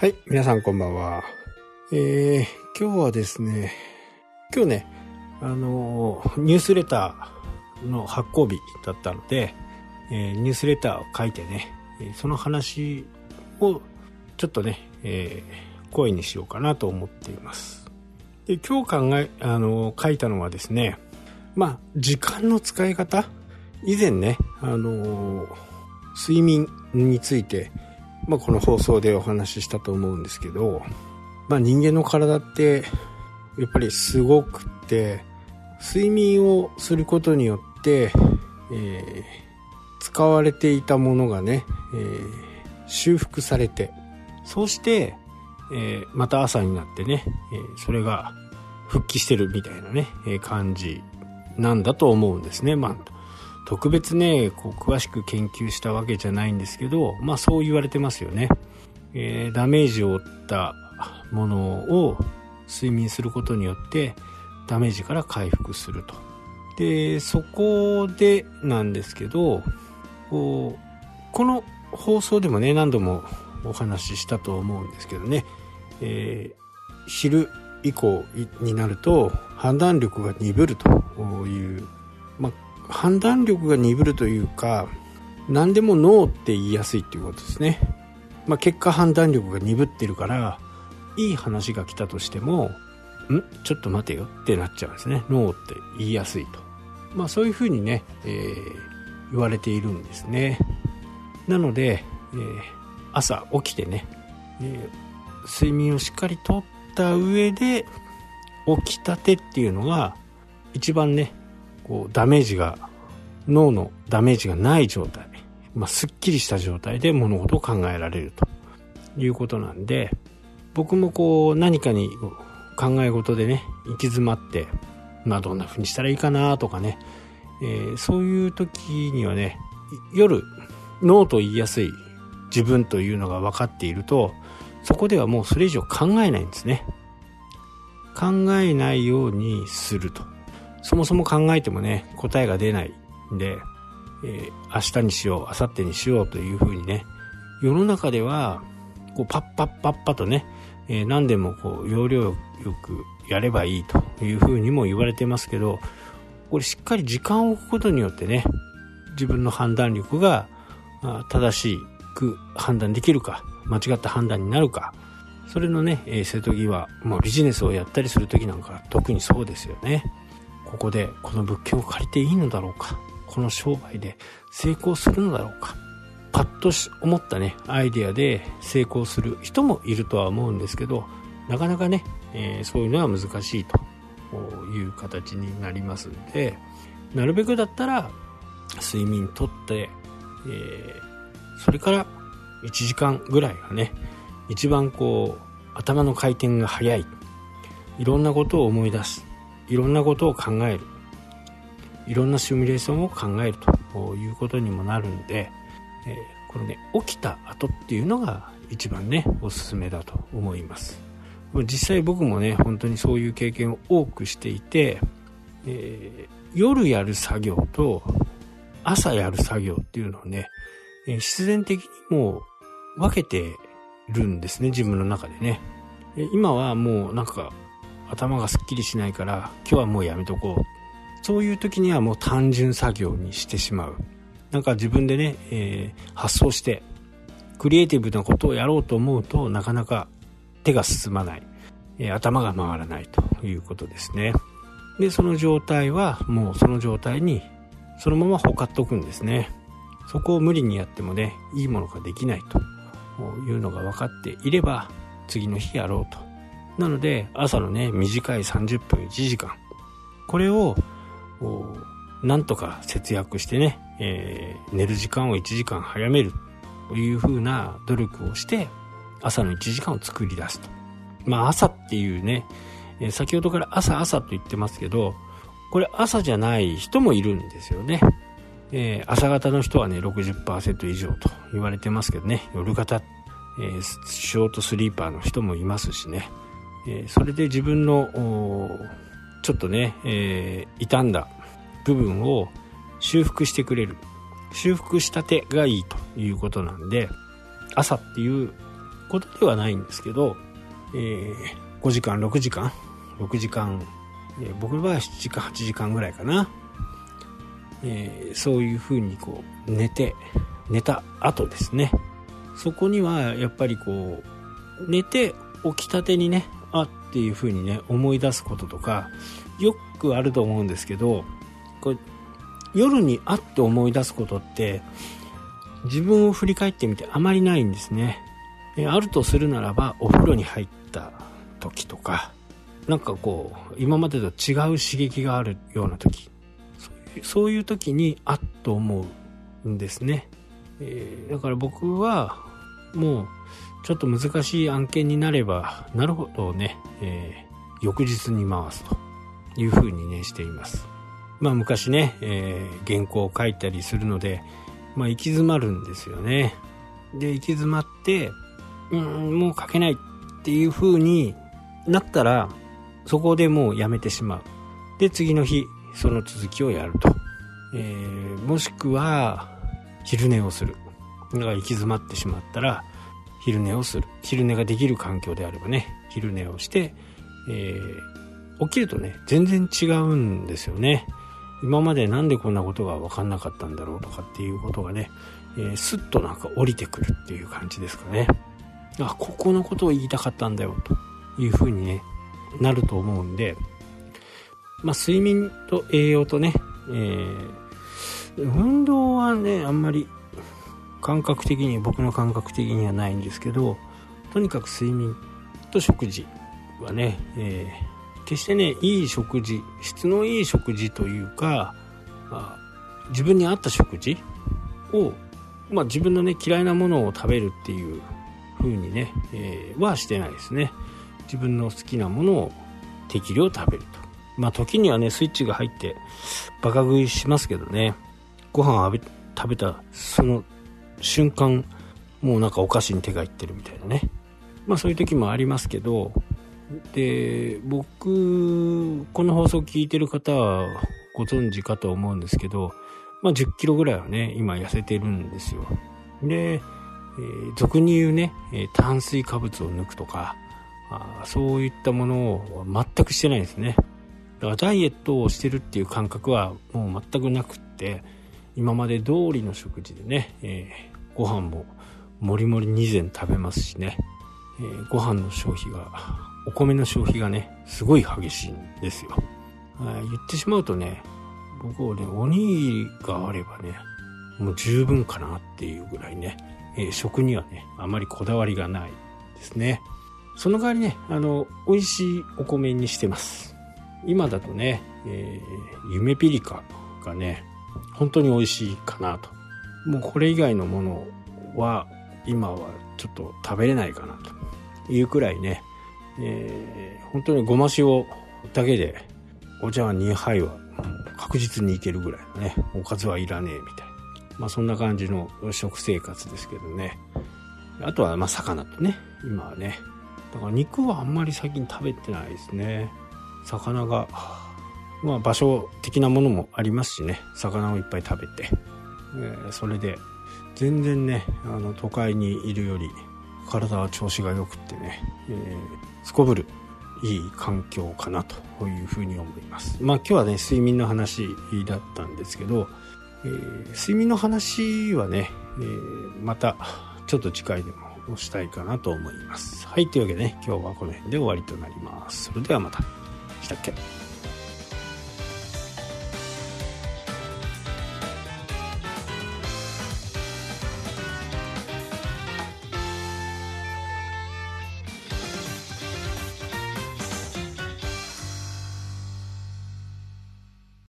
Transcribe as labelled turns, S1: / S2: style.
S1: はい、皆さんこんばんは。えー、今日はですね、今日ね、あの、ニュースレターの発行日だったので、えー、ニュースレターを書いてね、その話をちょっとね、えー、声にしようかなと思っています。で今日考え、あの、書いたのはですね、まあ、時間の使い方？以前ね、あの、睡眠について、まあ、この放送でお話ししたと思うんですけど、まあ、人間の体ってやっぱりすごくって睡眠をすることによって、えー、使われていたものがね、えー、修復されてそうして、えー、また朝になってね、えそれが復帰してるみたいなね、え感じなんだと思うんですね。まあ特別ね、こう詳しく研究したわけじゃないんですけど、まあそう言われてますよね。えー、ダメージを負ったものを睡眠することによってダメージから回復すると。で、そこでなんですけど、こうこの放送でもね、何度もお話ししたと思うんですけどね、えー、昼以降になると判断力が鈍るという、まあ、判断力が鈍るというか何でもノーって言いやすいっていうことですね、まあ、結果判断力が鈍ってるからいい話が来たとしてもん？ちょっと待てよ。ってなっちゃうんですね。ノーって言いやすいと。まあそういうふうにね、えー、言われているんですね。なので、えー、朝起きてね、えー、睡眠をしっかりとった上で起きたてっていうのが一番ねこうダメージが脳のダメージがない状態、まあ、すっきりした状態で物事を考えられると。いうことなんで僕もこう何かに考え事でね行き詰まって、まあ、どんな風にしたらいいかなとかね、えー、そういう時にはね夜ノーと言いやすい自分というのが分かっているとそこではもうそれ以上考えないんですね。考えないようにすると。そもそも考えてもね、答えが出ないんで、えー、明日にしよう、明後日にしようというふうにね、世の中では、こう、パッパッパッパとね、えー、何でもこう、要領よくやればいいというふうにも言われてますけど、これしっかり時間を置くことによってね、自分の判断力が正しく判断できるか、間違った判断になるか、それのね、えー、瀬戸際、もうビジネスをやったりする時なんか特にそうですよね。ここでこの物件を借りていいのだろうか？この商売で成功するのだろうか？パッと思ったねアイデアで成功する人もいるとは思うんですけどなかなかね、えー、そういうのは難しいという形になりますんでなるべくだったら睡眠とって、えー、それから1時間ぐらいがね一番こう頭の回転が速い。いろんなことを思い出す。いろんなことを考える。いろんなシミュレーションを考えるということにもなるんで、えー、このね起きた後っていうのが一番ねおすすめだと思います。実際僕もね本当にそういう経験を多くしていて、えー、夜やる作業と朝やる作業っていうのをね、えー、必然的にもう分けてるんですね自分の中でね。今はもうなんか頭がすっきりしないから今日はもうやめとこう。そういう時にはもう単純作業にしてしまう。なんか自分でね、えー、発想してクリエイティブなことをやろうと思うとなかなか手が進まない、えー、頭が回らないということですね。でその状態はもうその状態にそのままほかっとくんですね。そこを無理にやってもねいいものができないというのが分かっていれば次の日やろうとなので朝のね短い30分1時間。これをなんとか節約してね、えー、寝る時間を1時間早めるというふうな努力をして朝の1時間を作り出すと。まあ朝っていうね、先ほどから朝朝と言ってますけどこれ朝じゃない人もいるんですよね、えー、朝方の人はね60%以上と言われてますけどね。夜型、え、ショートスリーパーの人もいますしね。えそれで自分のちょっとね、えー、傷んだ部分を修復してくれる。修復したてがいいということなんで朝っていうことではないんですけど、えー、5時間6時間6時間、えー、僕は7時間8時間ぐらいかな、えー、そういうふうにこう寝て寝た後ですね。そこにはやっぱりこう寝て起きたてにねあっていうふうにね思い出すこととかよくあると思うんですけどこれ夜にあって思い出すことって自分を振り返ってみてあまりないんですね。あるとするならばお風呂に入った時とかなんかこう今までと違う刺激があるような時そういう時にあっと思うんですね、えー、だから僕はもうちょっと難しい案件になればなるほどね、えー、翌日に回すというふうにねしています。まあ昔ね、えー、原稿を書いたりするのでまあ行き詰まるんですよね。で行き詰まってうんもう書けないっていう風になったらそこでもうやめてしまう。で次の日その続きをやると、えー、もしくは昼寝をする。だから行き詰まってしまったら昼寝をする。昼寝ができる環境であればね昼寝をして、えー、起きるとね全然違うんですよね。今までなんでこんなことが分かんなかったんだろうとかっていうことがね、えー、スッとなんか降りてくるっていう感じですかね。あここのことを言いたかったんだよというふうにねなると思うんでまあ睡眠と栄養とね、えー、運動はねあんまり感覚的に僕の感覚的にはないんですけどとにかく睡眠。と食事はね、えー、決してねいい食事質のいい食事というか、まあ、自分に合った食事を、まあ、自分のね嫌いなものを食べるっていう風にね、えー、はしてないですね。自分の好きなものを適量食べると。まあ時にはねスイッチが入ってバカ食いしますけどね。ご飯を食べたその瞬間もうなんかお菓子に手がいってるみたいなね。まあそういう時もありますけどで僕この放送を聞いてる方はご存知かと思うんですけどまあ10キロぐらいはね今痩せてるんですよ。で、えー、俗に言うね、炭水化物を抜くとかあそういったものを全くしてないですね。だからダイエットをしてるっていう感覚はもう全くなくって今まで通りの食事でね、えー、ご飯ももりもり2膳食べますしね、えー、ご飯の消費が、お米の消費がね、すごい激しいんですよ。言ってしまうとね、僕はね、おにぎりがあればね、もう十分かなっていうぐらいね、えー、食にはね、あまりこだわりがないですね。その代わりね、あの、美味しいお米にしてます。今だとね、えー、夢ピリカがね、本当に美味しいかなと。もうこれ以外のものは今はちょっと食べれないかなというくらいね、えー、本当にごま塩だけでお茶碗2杯は確実にいけるぐらいのね、おかずはいらねえみたいな。まあそんな感じの食生活ですけどね。あとはまあ魚とね、今はね。だから肉はあんまり最近食べてないですね。魚がまあ場所的なものもありますしね。魚をいっぱい食べて、えー、それで全然ねあの都会にいるより体は調子が良くってね、えー、すこぶるいい環境かなというふうに思います。まあ今日はね睡眠の話だったんですけど、えー、睡眠の話はね、えー、またちょっと次回でもしたいかなと思います。はいというわけでね今日はこの辺で終わりとなります。それではまた。したっけ？